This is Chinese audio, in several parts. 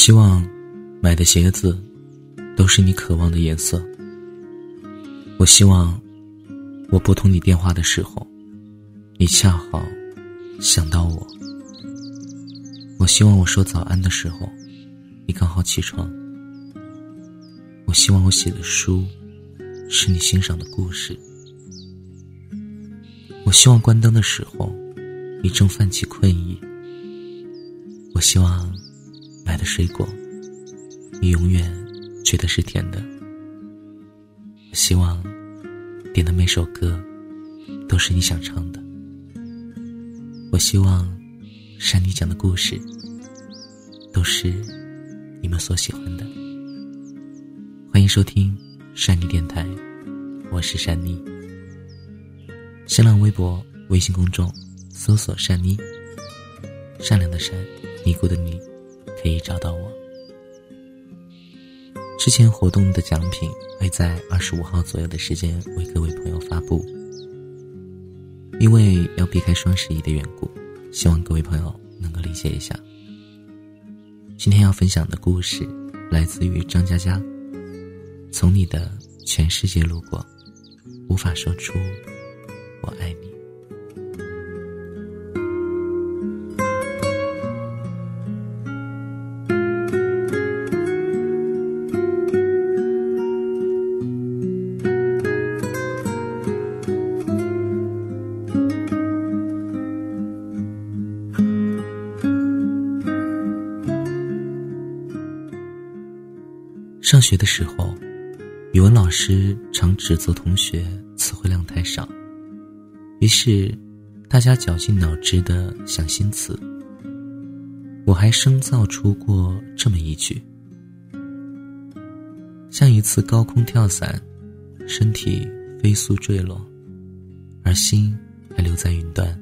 我希望买的鞋子都是你渴望的颜色。我希望我拨通你电话的时候，你恰好想到我。我希望我说早安的时候，你刚好起床。我希望我写的书是你欣赏的故事。我希望关灯的时候，你正泛起困意。我希望。的水果，你永远觉得是甜的。希望点的每首歌都是你想唱的。我希望山妮讲的故事都是你们所喜欢的。欢迎收听山妮电台，我是山妮。新浪微博、微信公众搜索“山妮”，善良的善，尼姑的尼。可以找到我。之前活动的奖品会在二十五号左右的时间为各位朋友发布，因为要避开双十一的缘故，希望各位朋友能够理解一下。今天要分享的故事来自于张嘉佳，从你的全世界路过，无法说出我爱你。上学的时候，语文老师常指责同学词汇量太少，于是大家绞尽脑汁的想新词。我还生造出过这么一句：像一次高空跳伞，身体飞速坠落，而心还留在云端。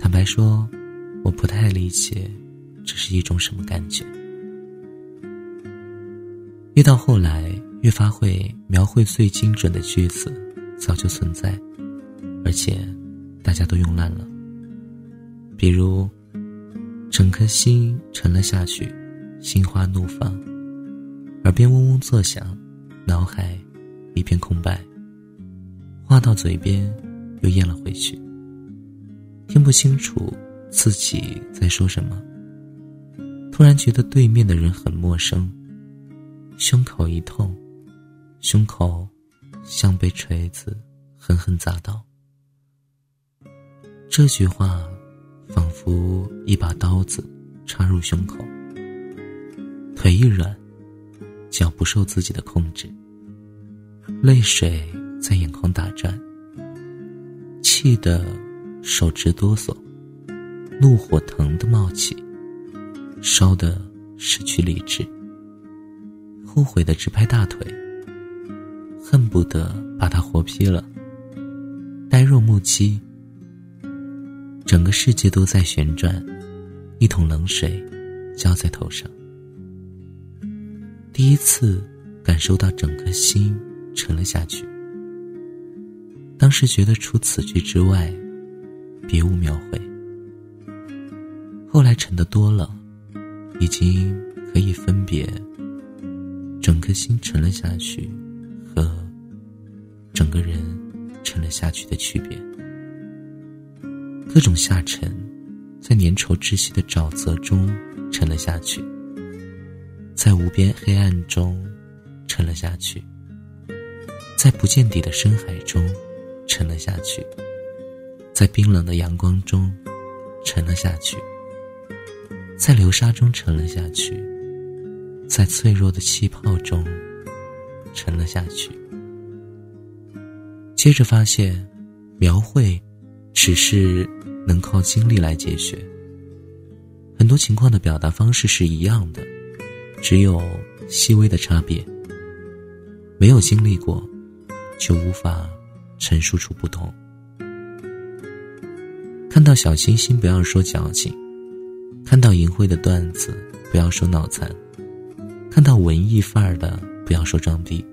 坦白说，我不太理解这是一种什么感觉。越到后来，越发会描绘最精准的句子，早就存在，而且大家都用烂了。比如，整颗心沉了下去，心花怒放，耳边嗡嗡作响，脑海一片空白。话到嘴边，又咽了回去，听不清楚自己在说什么。突然觉得对面的人很陌生。胸口一痛，胸口像被锤子狠狠砸到。这句话仿佛一把刀子插入胸口，腿一软，脚不受自己的控制，泪水在眼眶打转，气得手直哆嗦，怒火腾的冒起，烧得失去理智。后悔的直拍大腿，恨不得把他活劈了。呆若木鸡，整个世界都在旋转，一桶冷水浇在头上。第一次感受到整颗心沉了下去。当时觉得除此句之外，别无描绘。后来沉的多了，已经可以分别。整颗心沉了下去，和整个人沉了下去的区别。各种下沉，在粘稠窒息的沼泽中沉了下去，在无边黑暗中沉了下去，在不见底的深海中沉了下去，在冰冷的阳光中沉了下去，在流沙中沉了下去。在脆弱的气泡中沉了下去。接着发现，描绘只是能靠经历来解决。很多情况的表达方式是一样的，只有细微的差别。没有经历过，就无法陈述出不同。看到小清新，不要说矫情；看到淫秽的段子，不要说脑残。看到文艺范儿的，不要说装逼；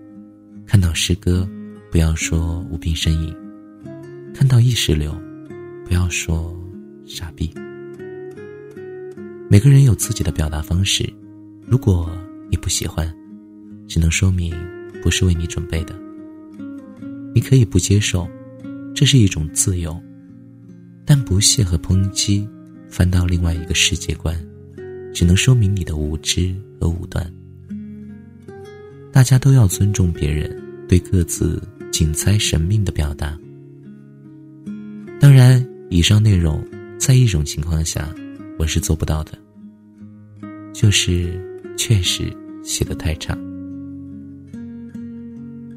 看到诗歌，不要说无病呻吟；看到意识流，不要说傻逼。每个人有自己的表达方式，如果你不喜欢，只能说明不是为你准备的。你可以不接受，这是一种自由，但不屑和抨击，翻到另外一个世界观，只能说明你的无知和武断。大家都要尊重别人对各自仅猜神命的表达。当然，以上内容在一种情况下。我是做不到的，就是确实写的太差。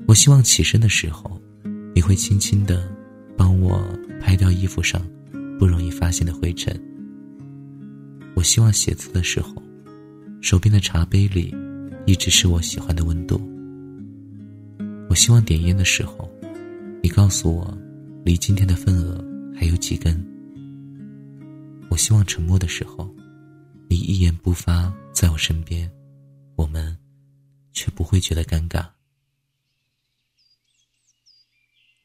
我希望起身的时候，你会轻轻的帮我拍掉衣服上不容易发现的灰尘。我希望写字的时候，手边的茶杯里一直是我喜欢的。我希望点烟的时候，你告诉我离今天的份额还有几根。我希望沉默的时候，你一言不发，在我身边，我们却不会觉得尴尬。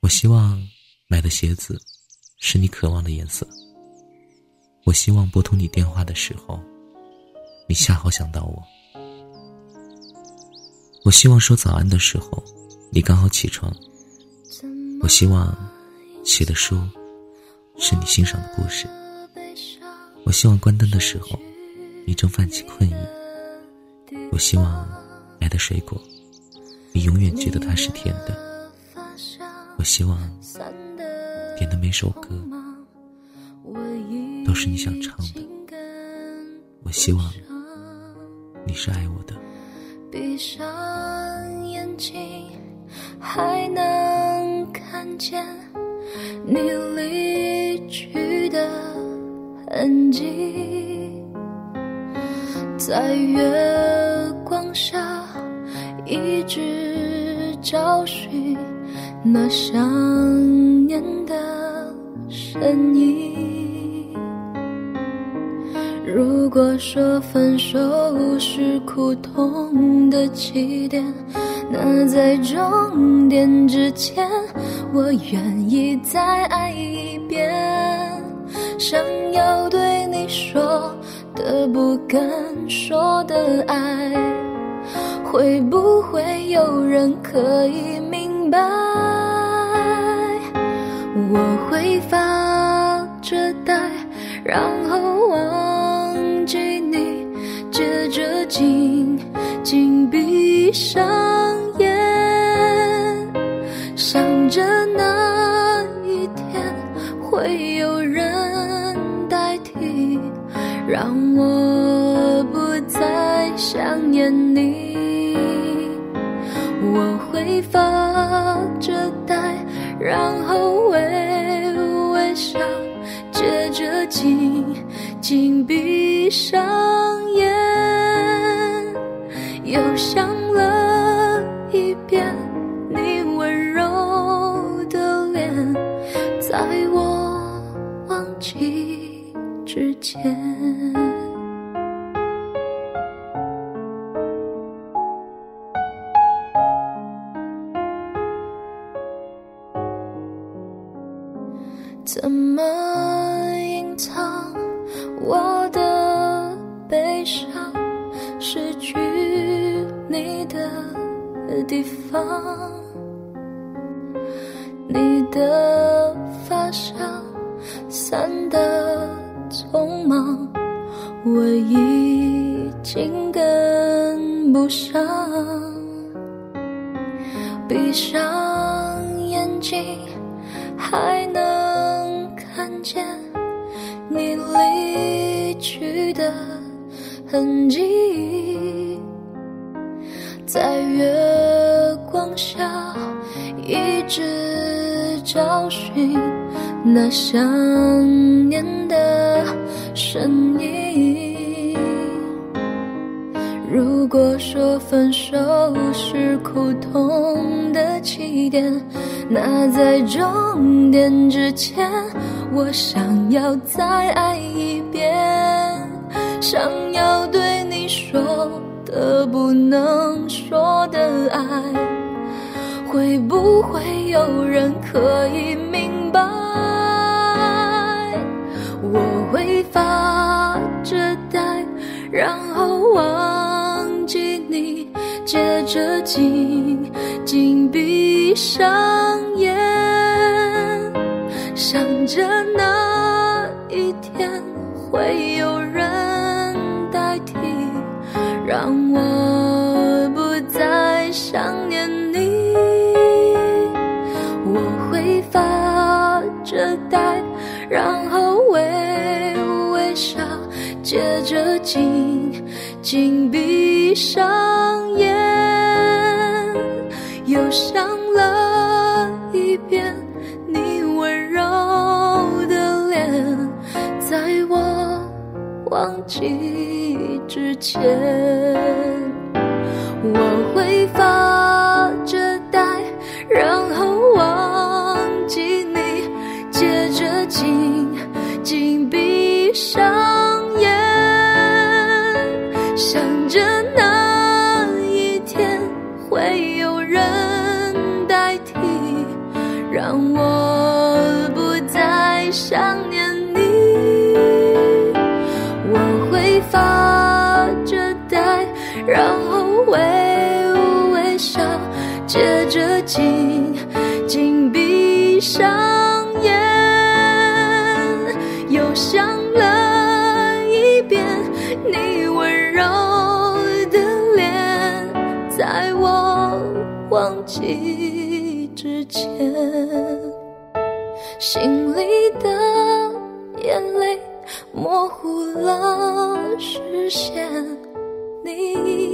我希望买的鞋子是你渴望的颜色。我希望拨通你电话的时候，你恰好想到我。我希望说早安的时候，你刚好起床。我希望写的书是你欣赏的故事。我希望关灯的时候，你正泛起困意。我希望买的水果，你永远觉得它是甜的。我希望点的每首歌，都是你想唱的。我希望你是爱我的。闭上眼睛，还能看见你离去的。痕迹，在月光下一直找寻那想念的身影。如果说分手是苦痛的起点，那在终点之前，我愿意再爱一遍。想要对你说的不敢说的爱，会不会有人可以明白？我会发着呆，然后忘记你，接着紧紧闭上，想着那一天会有人代替。让我不再想念你，我会发着呆，然后微微笑，接着紧紧闭上眼，又想发香散得匆忙，我已经跟不上。闭上眼睛，还能。看见你离去的痕迹，在月光下一直找寻那想念的身影。如果说分手是苦痛的起点，那在终点之前。我想要再爱一遍，想要对你说的不能说的爱，会不会有人可以明会发着呆。然后忘记你，接着紧紧闭上眼，想着那一天会有人代替，让我不再想念你。我会发着呆，然后。着紧紧闭上眼，又想了一遍你温柔的脸，在我忘记之前，记。之前，心里的眼泪模糊了视线，你